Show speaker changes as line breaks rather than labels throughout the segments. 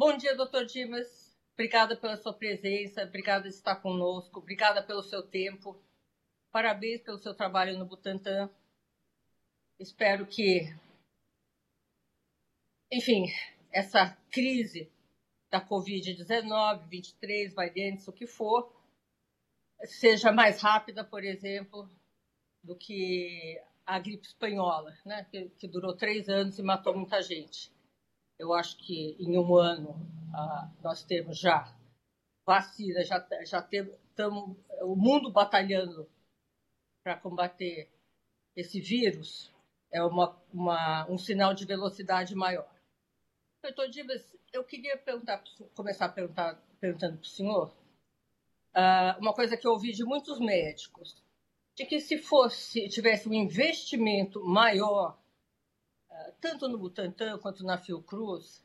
Bom dia, doutor Dimas. Obrigada pela sua presença, obrigada por estar conosco, obrigada pelo seu tempo. Parabéns pelo seu trabalho no Butantan. Espero que, enfim, essa crise da Covid-19, 23 variantes, o que for, seja mais rápida, por exemplo, do que a gripe espanhola, né? que, que durou três anos e matou muita gente. Eu acho que em um ano ah, nós temos já vacina, já, já estamos o mundo batalhando para combater esse vírus, é uma, uma, um sinal de velocidade maior. Doutor Dimas, eu queria perguntar, começar a perguntar, perguntando para o senhor uh, uma coisa que eu ouvi de muitos médicos, de que se fosse tivesse um investimento maior, tanto no Butantan quanto na Fiocruz,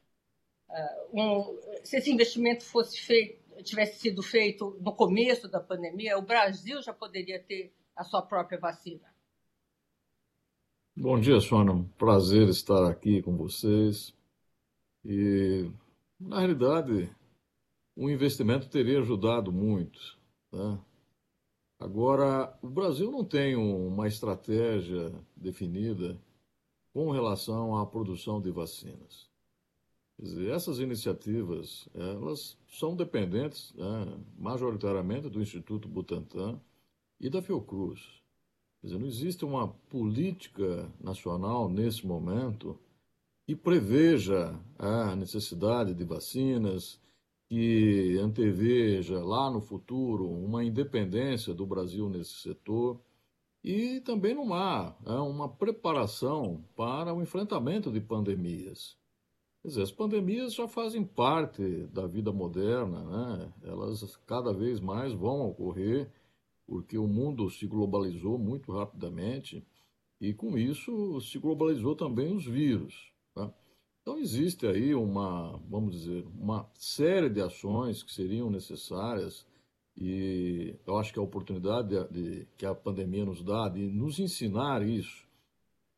uh, um, se esse investimento fosse feito, tivesse sido feito no começo da pandemia, o Brasil já poderia ter a sua própria vacina.
Bom dia, Sônia. Prazer estar aqui com vocês. E, na realidade, o investimento teria ajudado muito. Tá? Agora, o Brasil não tem uma estratégia definida com relação à produção de vacinas. Quer dizer, essas iniciativas, elas são dependentes né, majoritariamente do Instituto Butantan e da Fiocruz. Quer dizer, não existe uma política nacional nesse momento que preveja a necessidade de vacinas, que anteveja lá no futuro uma independência do Brasil nesse setor. E também não há é, uma preparação para o enfrentamento de pandemias. Quer dizer, as pandemias já fazem parte da vida moderna, né? elas cada vez mais vão ocorrer, porque o mundo se globalizou muito rapidamente e, com isso, se globalizou também os vírus. Tá? Então existe aí uma, vamos dizer, uma série de ações que seriam necessárias e eu acho que a oportunidade de, de, que a pandemia nos dá de nos ensinar isso,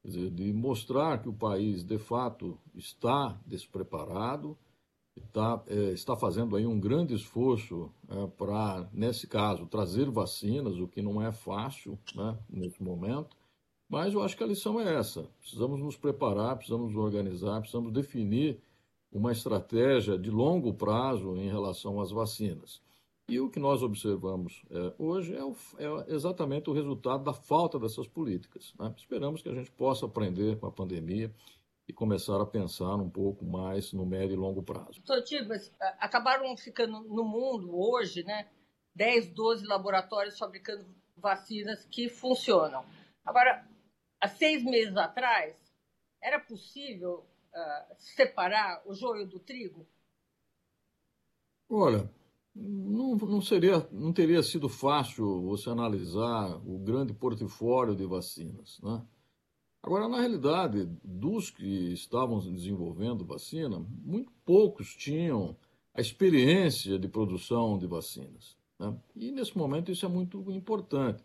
dizer, de mostrar que o país de fato está despreparado, está, é, está fazendo aí um grande esforço é, para, nesse caso, trazer vacinas, o que não é fácil né, nesse momento, mas eu acho que a lição é essa. Precisamos nos preparar, precisamos nos organizar, precisamos definir uma estratégia de longo prazo em relação às vacinas. E o que nós observamos é, hoje é, o, é, exatamente o resultado da falta dessas políticas. Né? Esperamos que a gente possa aprender com a pandemia e começar a pensar um pouco mais no médio e longo prazo.
Doutor Tibas, acabaram ficando no mundo hoje né, 10, 12 laboratórios fabricando vacinas que funcionam. Agora, há seis meses atrás, era possível uh, separar o joio do trigo?
Olha, não, não, seria, não teria sido fácil você analisar o grande portfólio de vacinas. Né? Agora, na realidade, dos que estavam desenvolvendo vacina, muito poucos tinham a experiência de produção de vacinas. Né? E nesse momento isso é muito importante.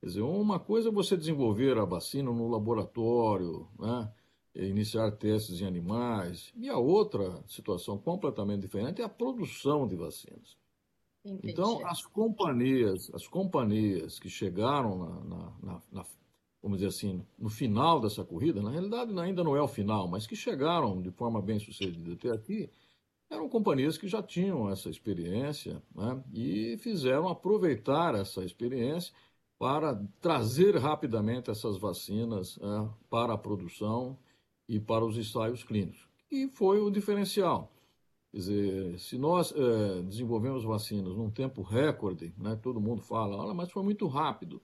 Quer dizer, uma coisa é você desenvolver a vacina no laboratório, né? iniciar testes em animais, e a outra situação completamente diferente é a produção de vacinas. Entendi. Então, as companhias, as companhias que chegaram na, na, na, na, vamos dizer assim, no final dessa corrida, na realidade ainda não é o final, mas que chegaram de forma bem sucedida até aqui, eram companhias que já tinham essa experiência né, e fizeram aproveitar essa experiência para trazer rapidamente essas vacinas é, para a produção e para os ensaios clínicos. E foi o diferencial. Quer dizer, se nós é, desenvolvemos vacinas num tempo recorde, né, todo mundo fala, olha, mas foi muito rápido.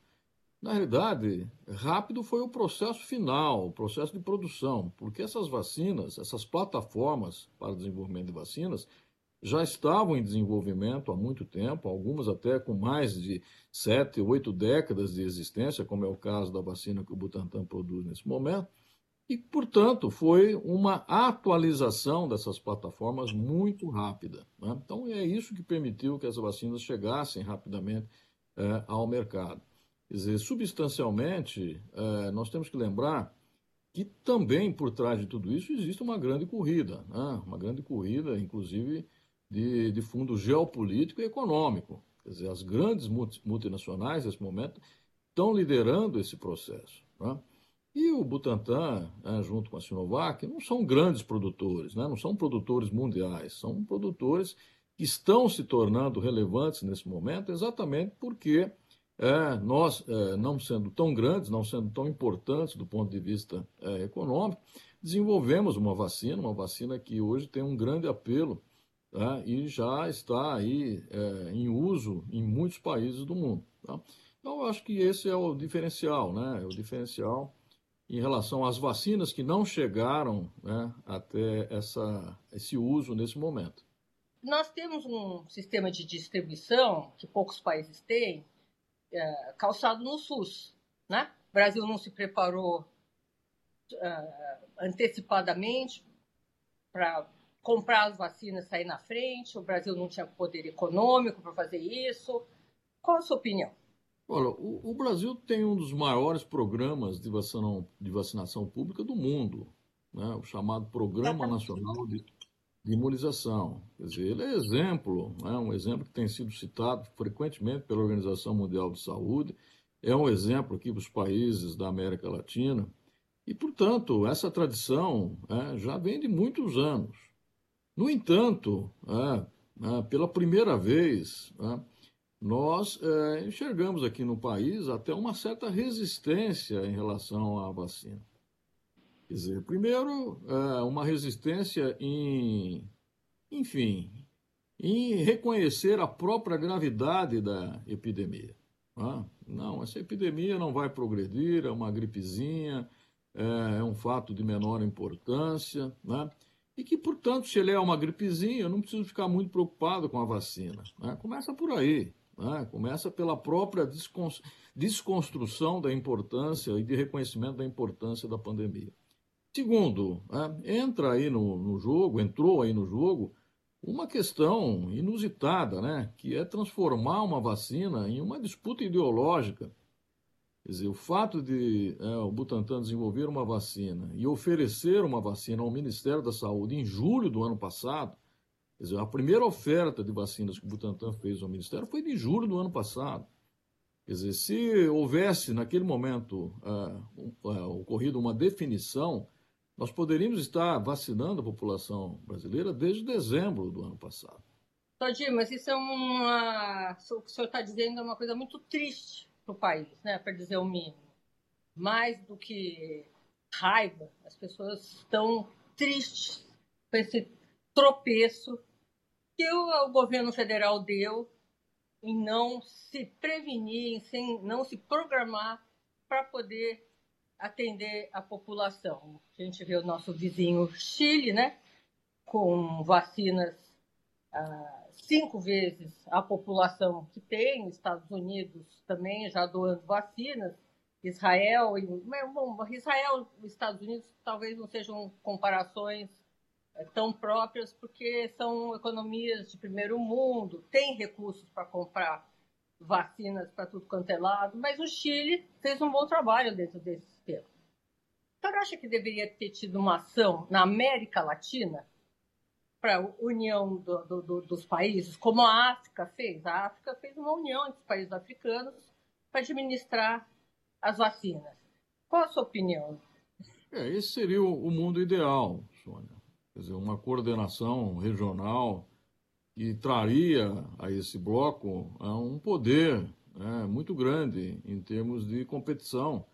Na realidade, rápido foi o processo final, o processo de produção, porque essas vacinas, essas plataformas para desenvolvimento de vacinas, já estavam em desenvolvimento há muito tempo, algumas até com mais de sete, oito décadas de existência, como é o caso da vacina que o Butantan produz nesse momento. E, portanto, foi uma atualização dessas plataformas muito rápida. Né? Então, é isso que permitiu que as vacinas chegassem rapidamente é, ao mercado. Quer dizer, substancialmente, é, nós temos que lembrar que também por trás de tudo isso existe uma grande corrida, né? uma grande corrida, inclusive, de, de fundo geopolítico e econômico. Quer dizer, as grandes multinacionais, nesse momento, estão liderando esse processo. Né? E o Butantan, né, junto com a Sinovac, não são grandes produtores, né? não são produtores mundiais, são produtores que estão se tornando relevantes nesse momento exatamente porque é, nós, é, não sendo tão grandes, não sendo tão importantes do ponto de vista é, econômico, desenvolvemos uma vacina, uma vacina que hoje tem um grande apelo tá? e já está aí é, em uso em muitos países do mundo. Tá? Então, eu acho que esse é o diferencial, né? É o diferencial em relação às vacinas que não chegaram né, até essa, esse uso nesse momento.
Nós temos um sistema de distribuição que poucos países têm, é, calçado no SUS. Né? O Brasil não se preparou é, antecipadamente para comprar as vacinas sair na frente, o Brasil não tinha poder econômico para fazer isso. Qual a sua opinião?
Olha, o, o, Brasil tem um dos maiores programas de vacinação, de vacinação pública do mundo, né? o chamado Programa Nacional de de imunização. Quer dizer, ele é exemplo, é um exemplo que tem sido citado frequentemente pela Organização Mundial de Saúde, é um exemplo aqui para os países da América Latina. E, portanto, essa tradição é, já vem de muitos anos. No entanto, é, é, pela primeira vez, nós é, enxergamos aqui no país até uma certa resistência em relação à vacina. Quer dizer, primeiro, é, uma resistência em, enfim, em reconhecer a própria gravidade da epidemia. Não, essa epidemia não vai progredir, é uma gripezinha, é, é um fato de menor importância, né? e que, portanto, se ele é uma gripezinha, eu não preciso ficar muito preocupado com a vacina. Né? Começa por aí, né? começa pela própria desconstrução da importância e de reconhecimento da importância da pandemia. Segundo, é, entra aí no, no, jogo, entrou aí no jogo, uma questão inusitada, né? que é transformar uma vacina em uma disputa ideológica. Quer dizer, o fato de é, o Butantan desenvolver uma vacina e oferecer uma vacina ao Ministério da Saúde em julho do ano passado, quer dizer, a primeira oferta de vacinas que o Butantan fez ao Ministério foi de julho do ano passado. Quer dizer, se houvesse naquele momento é, é ocorrido uma definição nós poderíamos estar vacinando a população brasileira desde dezembro do ano passado.
Todir, mas isso é uma. O que o senhor está dizendo é uma coisa muito triste para o país, né? para dizer o mínimo. Mais do que raiva, as pessoas estão tristes com esse tropeço que o, o governo federal deu em não se prevenir, em não se programar para poder atender a população. A gente vê o nosso vizinho Chile, né, com vacinas ah, cinco vezes a população que tem, Estados Unidos também já doando vacinas, Israel e bom, Israel Estados Unidos talvez não sejam comparações tão próprias porque são economias de primeiro mundo, tem recursos para comprar vacinas para tudo quanto é lado, mas o Chile fez um bom trabalho dentro desse você acha que deveria ter tido uma ação na América Latina para a união do, do, do, dos países, como a África fez? A África fez uma união entre os países africanos para administrar as vacinas. Qual a sua opinião?
É, esse seria o mundo ideal, Sônia. Quer dizer, uma coordenação regional que traria a esse bloco um poder né, muito grande em termos de competição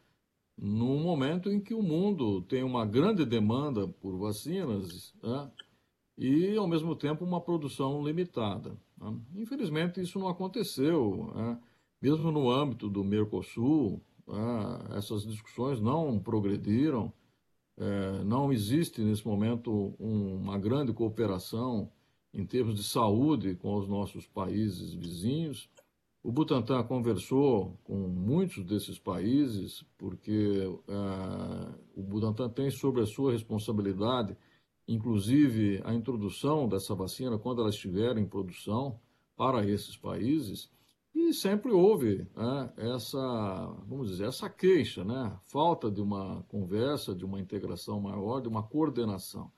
num momento em que o mundo tem uma grande demanda por vacinas né, e, ao mesmo tempo, uma produção limitada. Né. Infelizmente, isso não aconteceu. Né. Mesmo no âmbito do Mercosul, né, essas discussões não progrediram. É, não existe, nesse momento, um, uma grande cooperação em termos de saúde com os nossos países vizinhos. O Butantan conversou com muitos desses países, porque uh, o Butantan tem sobre a sua responsabilidade, inclusive, a introdução dessa vacina quando ela estiver em produção para esses países. E sempre houve né, essa, vamos dizer, essa queixa, né? Falta de uma conversa, de uma integração maior, de uma coordenação.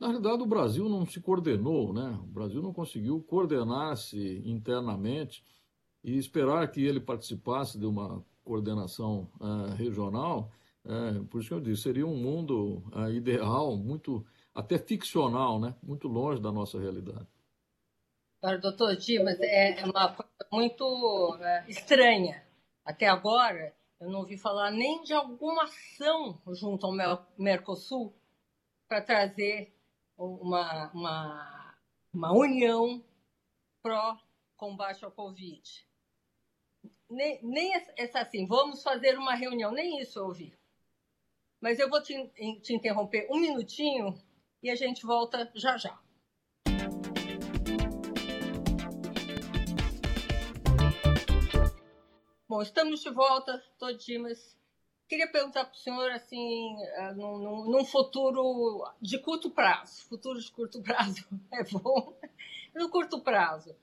Na realidade, o Brasil não se coordenou, né? O Brasil não conseguiu coordenar-se internamente e esperar que ele participasse de uma coordenação uh, regional. Uh, por isso que eu disse, seria um mundo uh, ideal, muito até ficcional, né? Muito longe da nossa realidade.
Agora, doutor Dimas, é, é uma coisa muito é, estranha. Até agora, eu não ouvi falar nem de alguma ação junto ao Mercosul para trazer uma, uma, uma união pró-combate ao Covid. Nem, nem essa assim, vamos fazer uma reunião, nem isso eu ouvi. Mas eu vou te, te interromper um minutinho e a gente volta já já. Bom, estamos de volta, Todimas. Queria perguntar para o senhor, assim, ah, num, num, futuro de curto prazo, futuro de curto prazo é bom, no curto prazo, o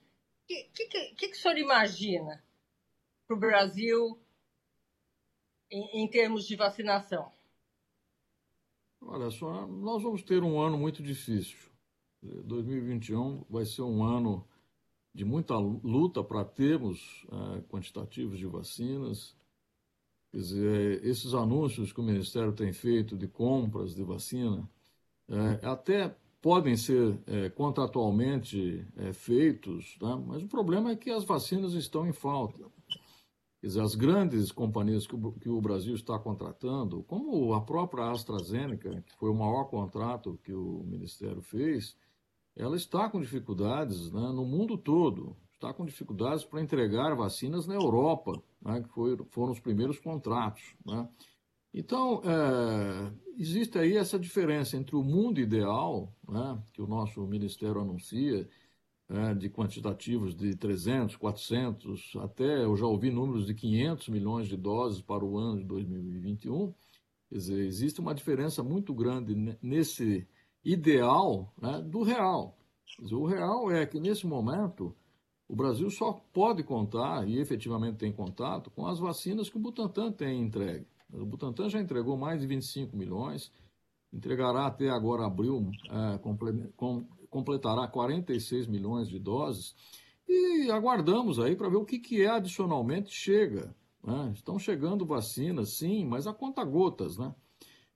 que, que, que, o senhor imagina para o Brasil em, em termos de vacinação?
Olha só, nós vamos ter um ano muito difícil. 2021 vai ser um ano de muita luta para termos uh, quantitativos de vacinas. Quer dizer, esses anúncios que o Ministério tem feito de compras de vacina, uh, até podem ser uh, contratualmente feitos, né? mas o problema é que as vacinas estão em falta. Quer dizer, as grandes companhias que o, que o Brasil está contratando, como a própria AstraZeneca, que foi o maior contrato que o Ministério fez, ela está com dificuldades né, no mundo todo, está com dificuldades para entregar vacinas na Europa, né, que foi, foram os primeiros contratos. Né? Então, é, existe aí essa diferença entre o mundo ideal, né, que o nosso Ministério anuncia, é, de quantitativos de 300, 400, até eu já ouvi números de 500 milhões de doses para o ano de 2021. Quer dizer, existe uma diferença muito grande nesse ideal né, do real. Dizer, o real é que, nesse momento, o Brasil só pode contar, e efetivamente tem contato, com as vacinas que o Butantan tem entregue. O Butantan já entregou mais de 25 milhões, entregará até agora abril, é, com, completará 46 milhões de doses, e aguardamos aí para ver o que, que é adicionalmente chega. Né? Estão chegando vacinas, sim, mas a conta gotas, né?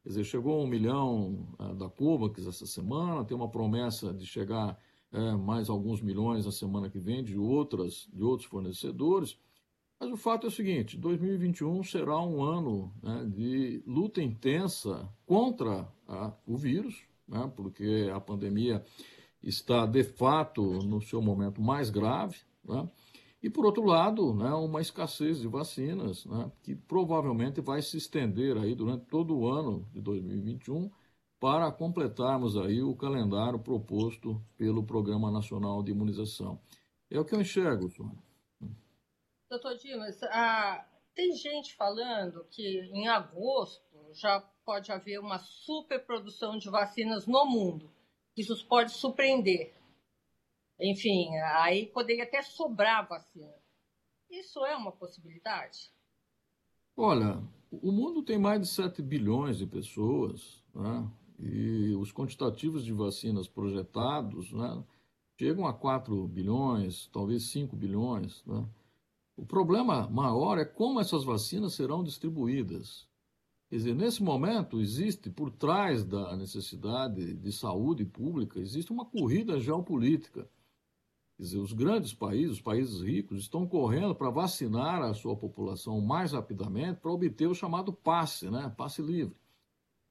Quer dizer, chegou um milhão uh, da COVAX essa semana, tem uma promessa de chegar uh, mais alguns milhões na semana que vem de, outras, de outros fornecedores. Mas o fato é o seguinte: 2021 será um ano né, de luta intensa contra uh, o vírus, né, porque a pandemia está de fato no seu momento mais grave. Né, e, por outro lado, né, uma escassez de vacinas, né, que provavelmente vai se estender aí durante todo o ano de 2021 para completarmos aí o calendário proposto pelo Programa Nacional de Imunização. É o que eu enxergo, Sônia.
Doutor Dimas, tem gente falando que em agosto já pode haver uma superprodução de vacinas no mundo. Isso pode surpreender. Enfim, aí poderia até sobrar vacina. Isso é uma possibilidade?
Olha, o mundo tem mais de 7 bilhões de pessoas, né? e os quantitativos de vacinas projetados né, chegam a 4 bilhões, talvez 5 bilhões. Né? O problema maior é como essas vacinas serão distribuídas. Quer dizer, nesse momento, existe, por trás da necessidade de saúde pública, existe uma corrida geopolítica. Quer dizer, os grandes países, os países ricos, estão correndo para vacinar a sua população mais rapidamente para obter o chamado passe, né? passe livre.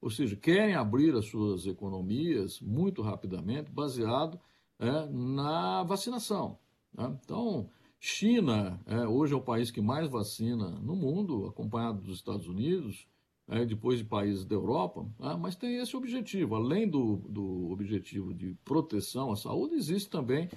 Ou seja, querem abrir as suas economias muito rapidamente, baseado é, na vacinação. Né? Então, China é, hoje é o país que mais vacina no mundo, acompanhado dos Estados Unidos, é, depois de países da Europa, né? mas tem esse objetivo. Além do, do objetivo de proteção à saúde, existe também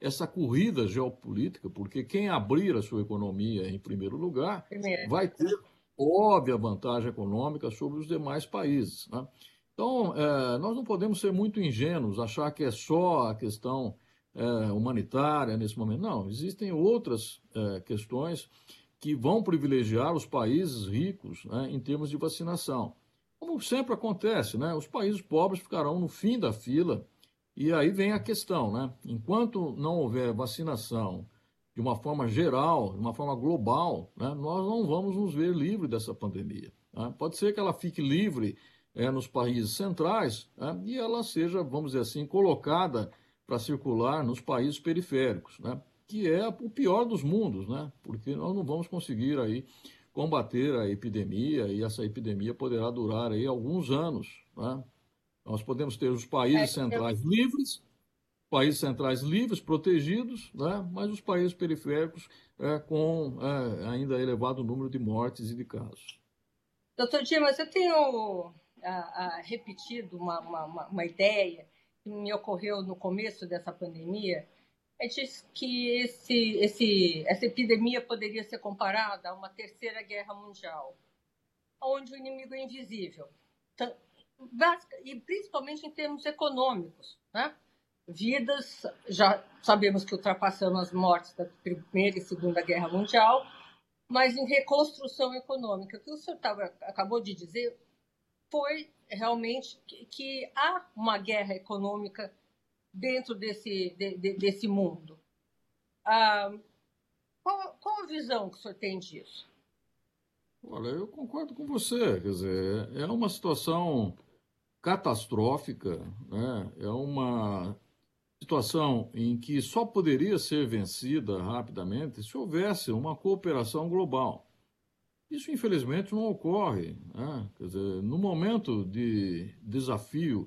essa corrida geopolítica, porque quem abrir a sua economia em primeiro lugar primeiro. vai ter óbvia vantagem econômica sobre os demais países. Né? Então, é, nós não podemos ser muito ingênuos, achar que é só a questão é, humanitária nesse momento. Não, existem outras é, questões que vão privilegiar os países ricos né, em termos de vacinação. Como sempre acontece, né, os países pobres ficarão no fim da fila. E aí vem a questão, né? Enquanto não houver vacinação de uma forma geral, de uma forma global, né, nós não vamos nos ver livres dessa pandemia. Né? Pode ser que ela fique livre é, nos países centrais né, e ela seja, vamos dizer assim, colocada para circular nos países periféricos, né, que é o pior dos mundos, né, porque nós não vamos conseguir aí combater a epidemia e essa epidemia poderá durar aí alguns anos. Né? Nós podemos ter os países é, centrais livres países centrais livres, protegidos, né? mas os países periféricos é, com é, ainda elevado número de mortes e de casos.
Doutor Dimas, eu tenho repetido uma, uma, uma, ideia que me ocorreu no começo dessa pandemia. É disse que esse, esse, essa epidemia poderia ser comparada a uma terceira guerra mundial, onde o inimigo é invisível, e principalmente em termos econômicos. Né? vidas. Já sabemos que ultrapassamos as mortes da Primeira e Segunda Guerra Mundial, mas em reconstrução econômica. O que o senhor tava, acabou de dizer foi realmente que, que, há uma guerra econômica dentro desse, de, de, desse mundo. Ah, qual, qual a visão que o senhor tem disso?
Olha, eu concordo com você. Quer dizer, é uma situação catastrófica, né? é uma situação em que só poderia ser vencida rapidamente se houvesse uma cooperação global. Isso, infelizmente, não ocorre. Né? Dizer, no momento de desafio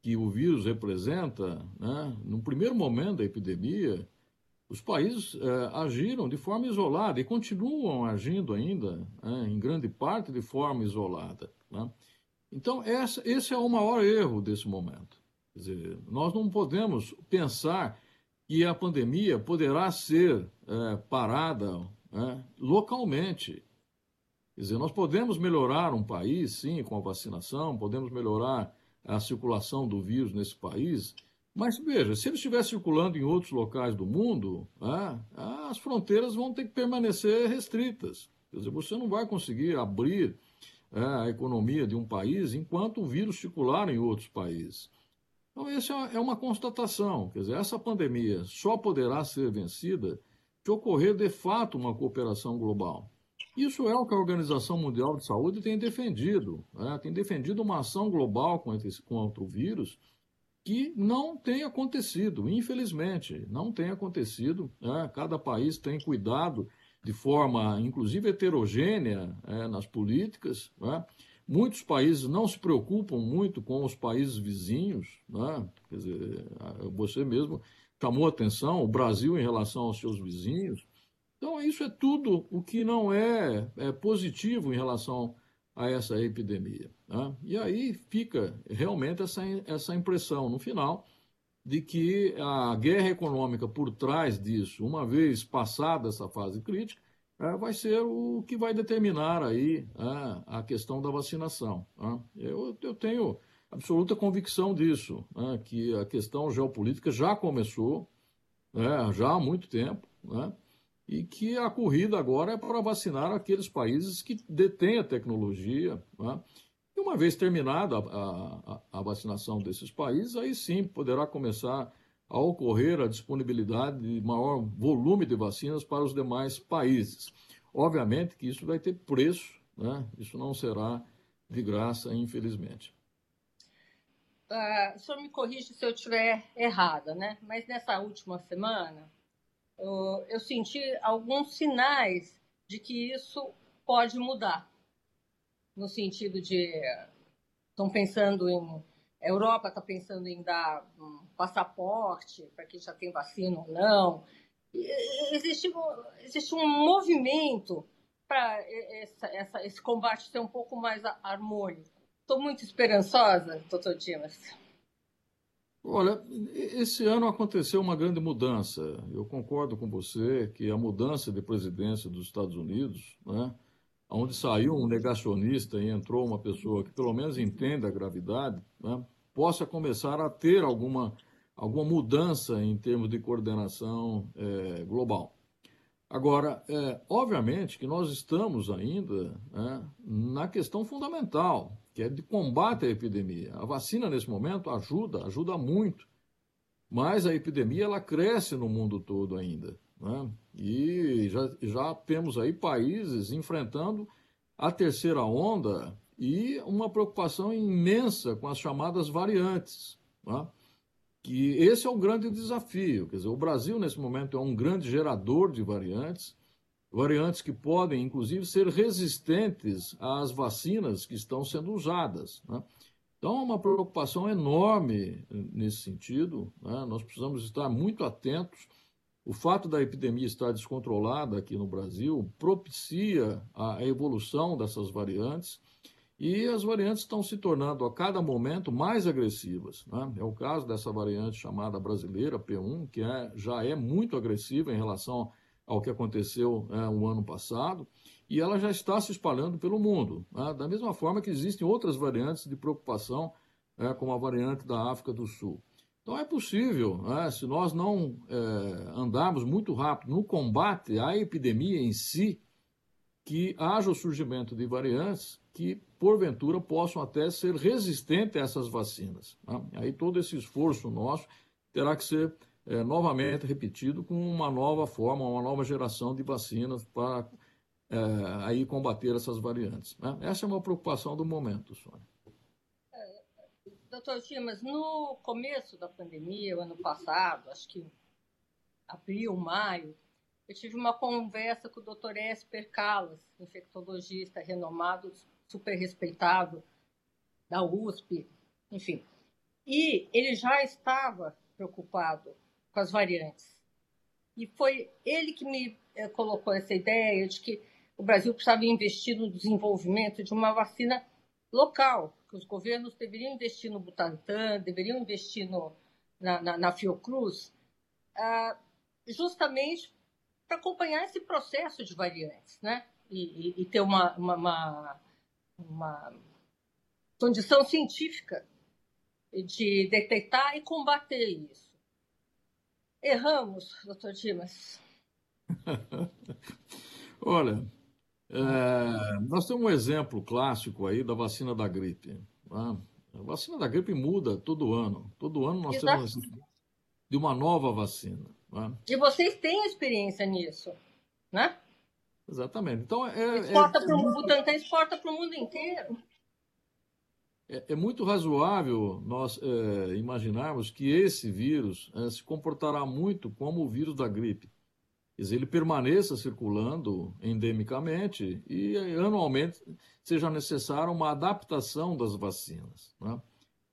que o vírus representa, né? no primeiro momento da epidemia, os países eh, agiram de forma isolada e continuam agindo ainda, né? em grande parte, de forma isolada. Então, essa, esse é o maior erro desse momento. Quer dizer, nós não podemos pensar que a pandemia poderá ser é, parada é, localmente. Quer dizer, nós podemos melhorar um país, sim, com a vacinação, podemos melhorar a circulação do vírus nesse país, mas veja, se ele estiver circulando em outros locais do mundo, é, as fronteiras vão ter que permanecer restritas. Quer dizer, você não vai conseguir abrir a economia de um país enquanto o vírus circular em outros países. Então, essa é uma constatação. Quer dizer, essa pandemia só poderá ser vencida se ocorrer de fato uma cooperação global. Isso é o que a Organização Mundial de Saúde tem defendido. Né? Tem defendido uma ação global contra, esse, contra o vírus que não tem acontecido, infelizmente, não tem acontecido. Né? Cada país tem cuidado de forma, inclusive, heterogênea é, nas políticas. Né? Muitos países não se preocupam muito com os países vizinhos, né? Quer dizer, você mesmo chamou atenção, o Brasil em relação aos seus vizinhos. Então, isso é tudo o que não é, é positivo em relação a essa epidemia. Né? E aí fica realmente essa, essa impressão, no final, de que a guerra econômica por trás disso, uma vez passada essa fase crítica, é, vai ser o que vai determinar aí é, a questão da vacinação. Né? Eu, eu, tenho absoluta convicção disso, né? que a questão geopolítica já começou, né? já há muito tempo, e que a corrida agora é para vacinar aqueles países que detêm a tecnologia. E uma vez terminada a, a, a vacinação desses países, aí sim poderá começar a ocorrer a disponibilidade de maior volume de vacinas para os demais países. Obviamente que isso vai ter preço, né? isso não será de graça, infelizmente.
Uh, o senhor me corrige se eu estiver errada, né? mas nessa última semana eu senti alguns sinais de que isso pode mudar, no sentido de estão pensando em a Europa está pensando em dar um passaporte para quem já tem vacina ou não. Existe, existe um movimento para esse combate ser um pouco mais harmônico. Estou muito esperançosa, doutor Dimas.
Olha, esse ano aconteceu uma grande mudança. Eu concordo com você que a mudança de presidência dos Estados Unidos, né, onde saiu um negacionista e entrou uma pessoa que pelo menos entenda a gravidade, né, possa começar a ter alguma alguma mudança em termos de coordenação é, global. Agora, é, obviamente que nós estamos ainda né, na questão fundamental, que é de combate à epidemia. A vacina, nesse momento, ajuda, ajuda muito, mas a epidemia ela cresce no mundo todo ainda. Né? E já, já temos aí países enfrentando a terceira onda e uma preocupação imensa com as chamadas variantes. Né? Que esse é o grande desafio. Quer dizer, o Brasil, nesse momento, é um grande gerador de variantes, variantes que podem, inclusive, ser resistentes às vacinas que estão sendo usadas. Né? Então, é uma preocupação enorme nesse sentido. Né? Nós precisamos estar muito atentos o fato da epidemia estar descontrolada aqui no Brasil propicia a evolução dessas variantes e as variantes estão se tornando a cada momento mais agressivas. Né? É o caso dessa variante chamada brasileira, P1, que é, já é muito agressiva em relação ao que aconteceu é, o ano passado, e ela já está se espalhando pelo mundo. Né? Da mesma forma que existem outras variantes de preocupação, é, como a variante da África do Sul. Então é possível, né, se nós não é, andarmos muito rápido no combate à epidemia em si, que haja o surgimento de variantes que, porventura, possam até ser resistentes a essas vacinas. Né? Aí todo esse esforço nosso terá que ser é, novamente repetido com uma nova forma, uma nova geração de vacinas para é, aí combater essas variantes. Né? Essa é uma preocupação do momento, Sônia.
Doutor Timas, no começo da pandemia, o ano passado, acho que abril, maio, eu tive uma conversa com o doutor Esper Calas, infectologista renomado, super respeitado da USP, enfim. E ele já estava preocupado com as variantes. E foi ele que me eh, colocou essa ideia de que o Brasil precisava investir no desenvolvimento de uma vacina local, que os governos deveriam investir no Butantan, deveriam investir no, na, na, na Fiocruz, ah, justamente para acompanhar esse processo de variantes, né? E, e, e ter uma, uma, uma, uma condição científica de detectar e combater isso. Erramos, doutor Dimas.
Olha, é, nós temos um exemplo clássico aí da vacina da gripe. Né? A vacina da gripe muda todo ano. Todo ano nós Exato. temos de uma nova vacina. Né?
E vocês têm experiência nisso, né?
Exatamente. Então, é,
exporta é, pro, é muito, o Butantan exporta para o mundo inteiro.
É, é, muito razoável nós é, imaginarmos que esse vírus é, se comportará muito como o vírus da gripe ele permaneça circulando endemicamente e anualmente seja necessária uma adaptação das vacinas. Né?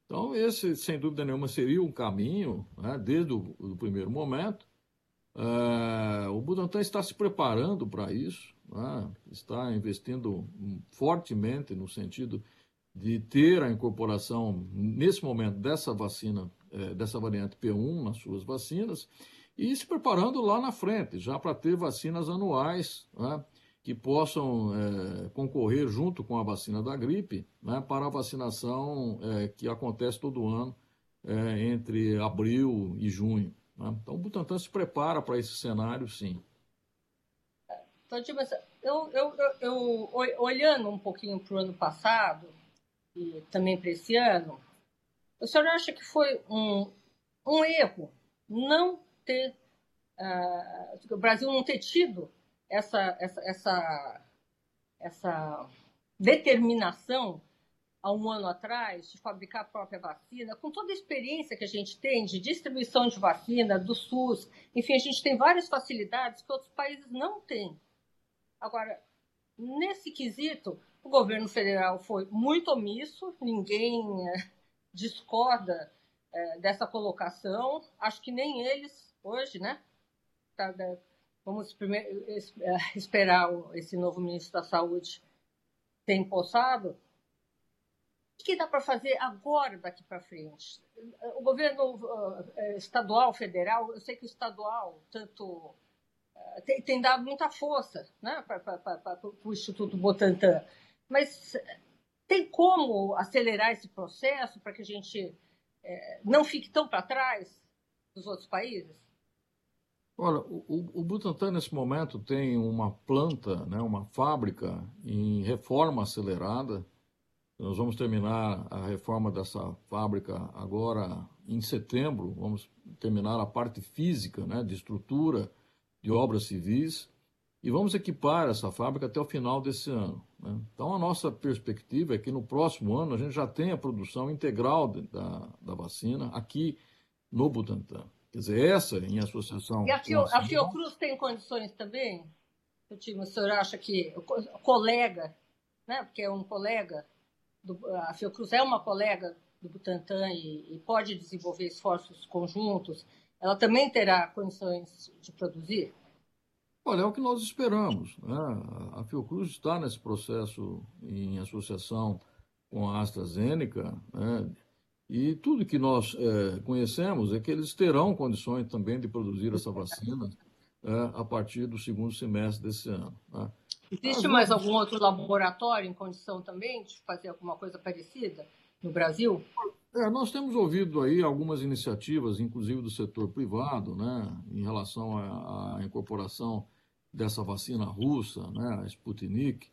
Então, esse, sem dúvida nenhuma, seria um caminho, né, desde o, o, primeiro momento. Uh, o Butantan está se preparando para isso, né, está investindo fortemente no sentido de ter a incorporação, nesse momento, dessa vacina, eh, dessa variante P1 nas suas vacinas, e se preparando lá na frente, já para ter vacinas anuais, né, que possam é, concorrer junto com a vacina da gripe né, para a vacinação é, que acontece todo ano é, entre abril e junho. Né? Então, o Butantan se prepara para esse cenário, sim.
Então, tipo assim, eu, eu, eu, olhando um pouquinho para o ano passado e também para esse ano, o senhor acha que foi um, um erro não ter uh, o Brasil não ter tido essa, essa, essa, essa determinação há um ano atrás de fabricar a própria vacina, com toda a experiência que a gente tem de distribuição de vacina, do SUS, enfim, a gente tem várias facilidades que outros países não têm. Agora, nesse quesito, o governo federal foi muito omisso, ninguém é, discorda é, dessa colocação, acho que nem eles hoje, né? Tá, vamos primeiro é, esperar esse novo ministro da Saúde ter empossado. O que dá para fazer agora, daqui para frente? O governo é, estadual, federal, eu sei que o estadual, tanto tem, tem dado muita força né, para o Instituto Butantan, mas tem como acelerar esse processo para que a gente é, não fique tão para trás dos outros países?
Olha, o, o Butantan, nesse momento, tem uma planta, né, uma fábrica em reforma acelerada. Nós vamos terminar a reforma dessa fábrica agora em setembro. Vamos terminar a parte física, né, de estrutura, de obras civis. E vamos equipar essa fábrica até o final desse ano. Né? Então, a nossa perspectiva é que no próximo ano a gente já tenha a produção integral da, da vacina aqui no Butantan. Quer dizer, essa em associação.
E a, Fio, a Fiocruz tem condições também? O senhor acha que o colega, né, porque é um colega, do, a Fiocruz é uma colega do Butantan e, e pode desenvolver esforços conjuntos, ela também terá condições de produzir?
Olha, é o que nós esperamos. Né? A Fiocruz está nesse processo em associação com a AstraZeneca, né? E tudo que nós é, conhecemos é que eles terão condições também de produzir essa vacina é, a partir do segundo semestre desse ano. Né?
Existe mais algum outro laboratório em condição também de fazer alguma coisa parecida no Brasil?
É, nós temos ouvido aí algumas iniciativas, inclusive do setor privado, né, em relação à, à incorporação dessa vacina russa, né, a Sputnik.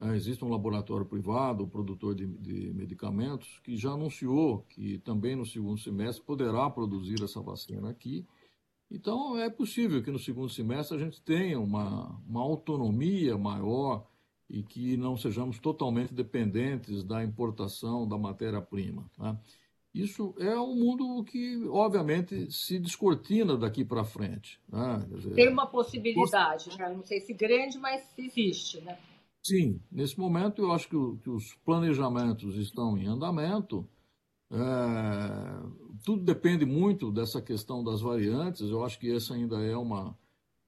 É, existe um laboratório privado, produtor de, de, medicamentos, que já anunciou que também no segundo semestre poderá produzir essa vacina aqui. Então, é possível que no segundo semestre a gente tenha uma, uma autonomia maior e que não sejamos totalmente dependentes da importação da matéria-prima. Né? Isso é um mundo que, obviamente, se descortina daqui para frente. Né?
Dizer, Tem uma possibilidade, né? não sei se grande, mas existe. Né?
Sim, nesse momento eu acho que, que os planejamentos estão em andamento. É, tudo depende muito dessa questão das variantes. Eu acho que essa ainda é uma,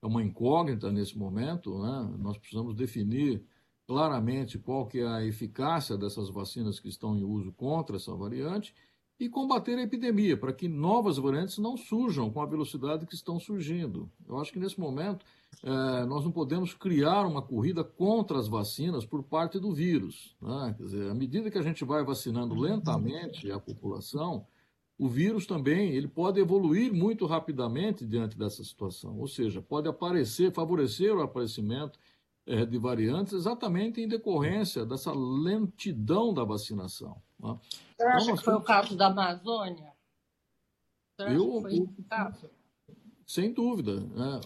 é uma incógnita nesse momento. Né? Nós precisamos definir claramente qual que é a eficácia dessas vacinas que estão em uso contra essa variante e combater a epidemia, para que novas variantes não surjam com a velocidade que estão surgindo. Eu acho que nesse momento é, nós não podemos criar uma corrida contra as vacinas por parte do vírus. Né? Quer dizer, à medida que a gente vai vacinando lentamente a população, o vírus também ele pode evoluir muito rapidamente diante dessa situação, ou seja, pode aparecer, favorecer o aparecimento é, de variantes exatamente em decorrência dessa lentidão da vacinação.
Né? Você acha então, que foi o caso da Amazônia?
eu, eu sem dúvida. Né?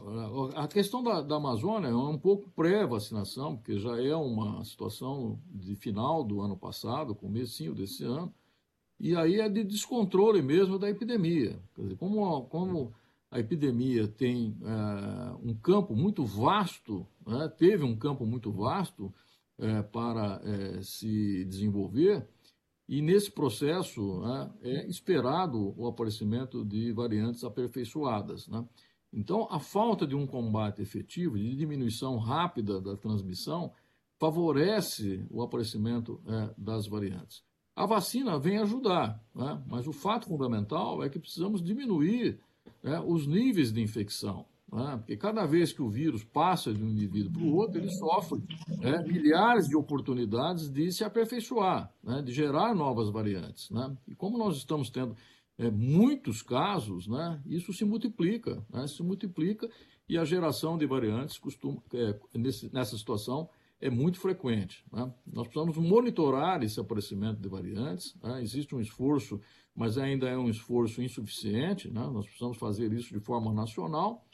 A questão da, da, Amazônia é um pouco pré-vacinação, porque já é uma situação de final do ano passado, comecinho desse ano, e aí é de descontrole mesmo da epidemia. Quer dizer, como, como a epidemia tem é, um campo muito vasto, né? teve um campo muito vasto é, para é, se desenvolver, e nesse processo né, é esperado o aparecimento de variantes aperfeiçoadas. Né? Então, a falta de um combate efetivo, de diminuição rápida da transmissão, favorece o aparecimento é, das variantes. A vacina vem ajudar, né? mas o fato fundamental é que precisamos diminuir né, os níveis de infecção. Né? Porque cada vez que o vírus passa de um indivíduo para o outro, ele sofre né, milhares de oportunidades de se aperfeiçoar, né, de gerar novas variantes. Né? E como nós estamos tendo é, muitos casos, né, isso se multiplica, né, se multiplica e a geração de variantes costuma, é, nesse, nessa situação é muito frequente. Né? Nós precisamos monitorar esse aparecimento de variantes. Né? Existe um esforço, mas ainda é um esforço insuficiente. Né? Nós precisamos fazer isso de forma nacional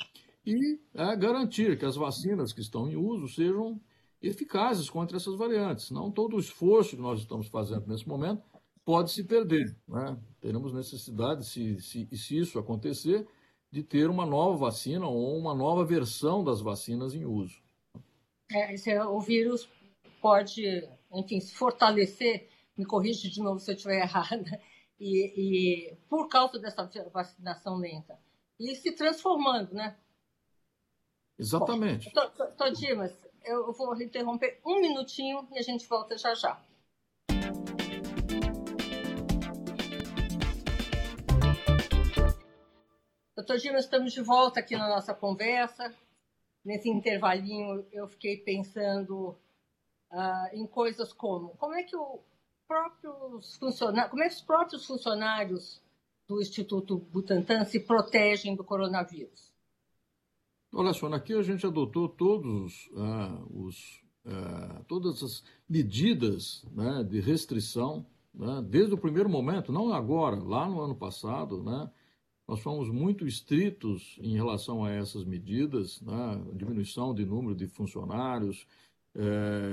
e é, garantir que as vacinas que estão em uso sejam eficazes contra essas variantes. Não todo o esforço que nós estamos fazendo nesse momento pode se perder. Né? Teremos necessidade, se, se, se isso acontecer, de ter uma nova vacina ou uma nova versão das vacinas em uso.
É, esse, o vírus pode, enfim, se fortalecer, me corrige de novo se eu estiver errada, e, e por causa dessa vacinação lenta, e se transformando, né?
Exatamente.
Bom, tô, Dimas, eu vou interromper um minutinho e a gente volta já já. Doutor Dimas, estamos de volta aqui na nossa conversa. Nesse intervalinho, eu fiquei pensando uh, em coisas como como é que o próprios funcionários, como é que os próprios funcionários do Instituto Butantan se protegem do coronavírus?
Olha só, aqui a gente adotou todos ah, os, ah, todas as medidas né, de restrição né, desde o primeiro momento, não agora, lá no ano passado, né, nós fomos muito estritos em relação a essas medidas, né, diminuição de número de funcionários, é,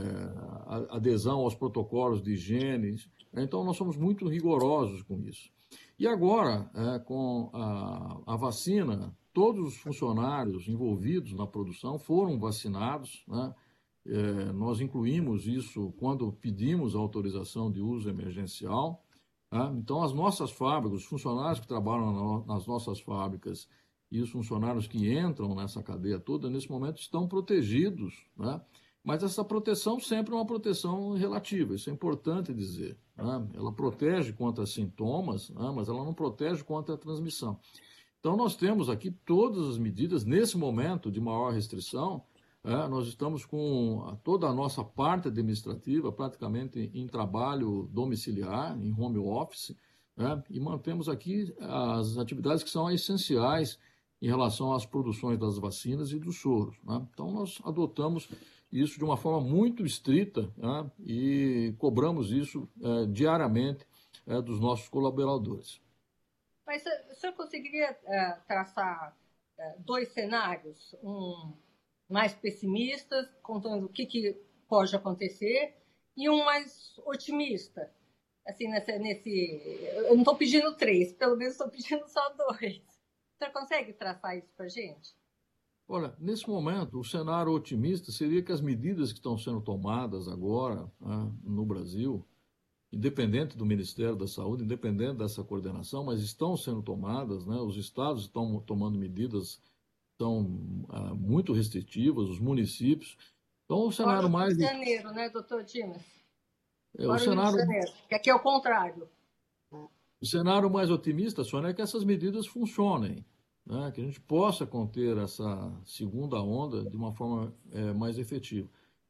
adesão aos protocolos de higiene. Então, nós somos muito rigorosos com isso. E agora, é, com a, a, vacina, todos os funcionários envolvidos na produção foram vacinados. Né? É, nós incluímos isso quando pedimos a autorização de uso emergencial. Tá? Então, as nossas fábricas, os funcionários que trabalham nas nossas fábricas e os funcionários que entram nessa cadeia toda, nesse momento, estão protegidos. Né? Mas essa proteção sempre é uma proteção relativa, isso é importante dizer. Né? Ela protege contra sintomas, né? mas ela não protege contra a transmissão. Então, nós temos aqui todas as medidas, nesse momento de maior restrição, é, nós estamos com toda a nossa parte administrativa praticamente em trabalho domiciliar, em home office, é, e mantemos aqui as atividades que são essenciais em relação às produções das vacinas e dos soros. Né? Então, nós adotamos isso de uma forma muito estrita né? e cobramos isso é, diariamente é, dos nossos colaboradores.
Mas o senhor conseguiria é, traçar é, dois cenários? Um mais pessimistas, contando o que, que pode acontecer, e um mais otimista. Assim, nesse eu não estou pedindo três, pelo menos estou pedindo só dois. Você consegue traçar isso para a gente?
Olha, nesse momento, o cenário otimista seria que as medidas que estão sendo tomadas agora né, no Brasil, independente do Ministério da Saúde, independente dessa coordenação, mas estão sendo tomadas, né, os estados estão tomando medidas são ah, muito restritivas, os municípios. Então, o cenário Fora mais.
Rio de Janeiro, né, doutor Dimas?
É, o cenário... Rio de Janeiro,
que aqui é o contrário.
O cenário mais otimista, Sônia, é que essas medidas funcionem, né? que a gente possa conter essa segunda onda de uma forma é, mais efetiva.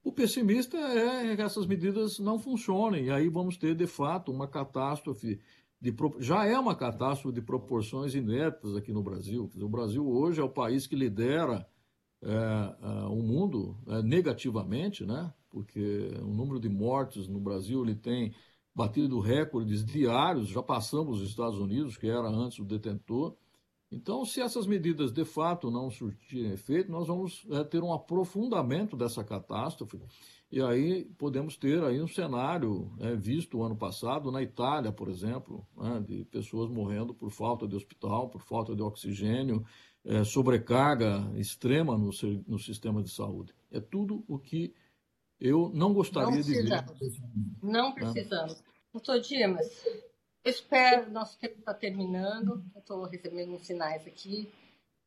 O pessimista é que essas medidas não funcionem, e aí vamos ter, de fato, uma catástrofe de, já é uma catástrofe de proporções inéditas aqui no Brasil. o Brasil hoje é o país que lidera é, é, o mundo é, negativamente, né? porque o número de mortes no Brasil ele tem batido recordes diários, já passamos os Estados Unidos, que era antes o detentor. Então, se essas medidas de fato não surtirem efeito, nós vamos é, ter um aprofundamento dessa catástrofe e aí podemos ter aí um cenário né, visto ano passado na Itália, por exemplo, né, de pessoas morrendo por falta de hospital, por falta de oxigênio, é, sobrecarga extrema no, no sistema de saúde. É tudo o que eu não gostaria não de ver.
Não precisamos. Né? Doutor Dimas, espero, nosso tempo está terminando, estou recebendo uns sinais aqui.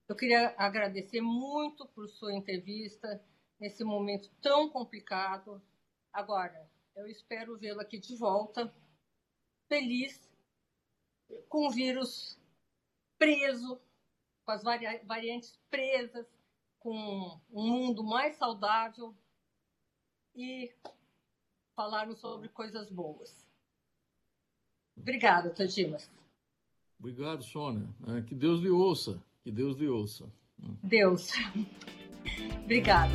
Eu queria agradecer muito por sua entrevista nesse momento tão complicado. Agora, eu espero vê-lo aqui de volta, feliz, com o vírus preso, com as variantes presas, com um mundo mais saudável e falarmos sobre coisas boas. Obrigada, Tadimas.
Obrigado, Sônia. É, que Deus lhe ouça. Que Deus lhe ouça.
Deus. Obrigada.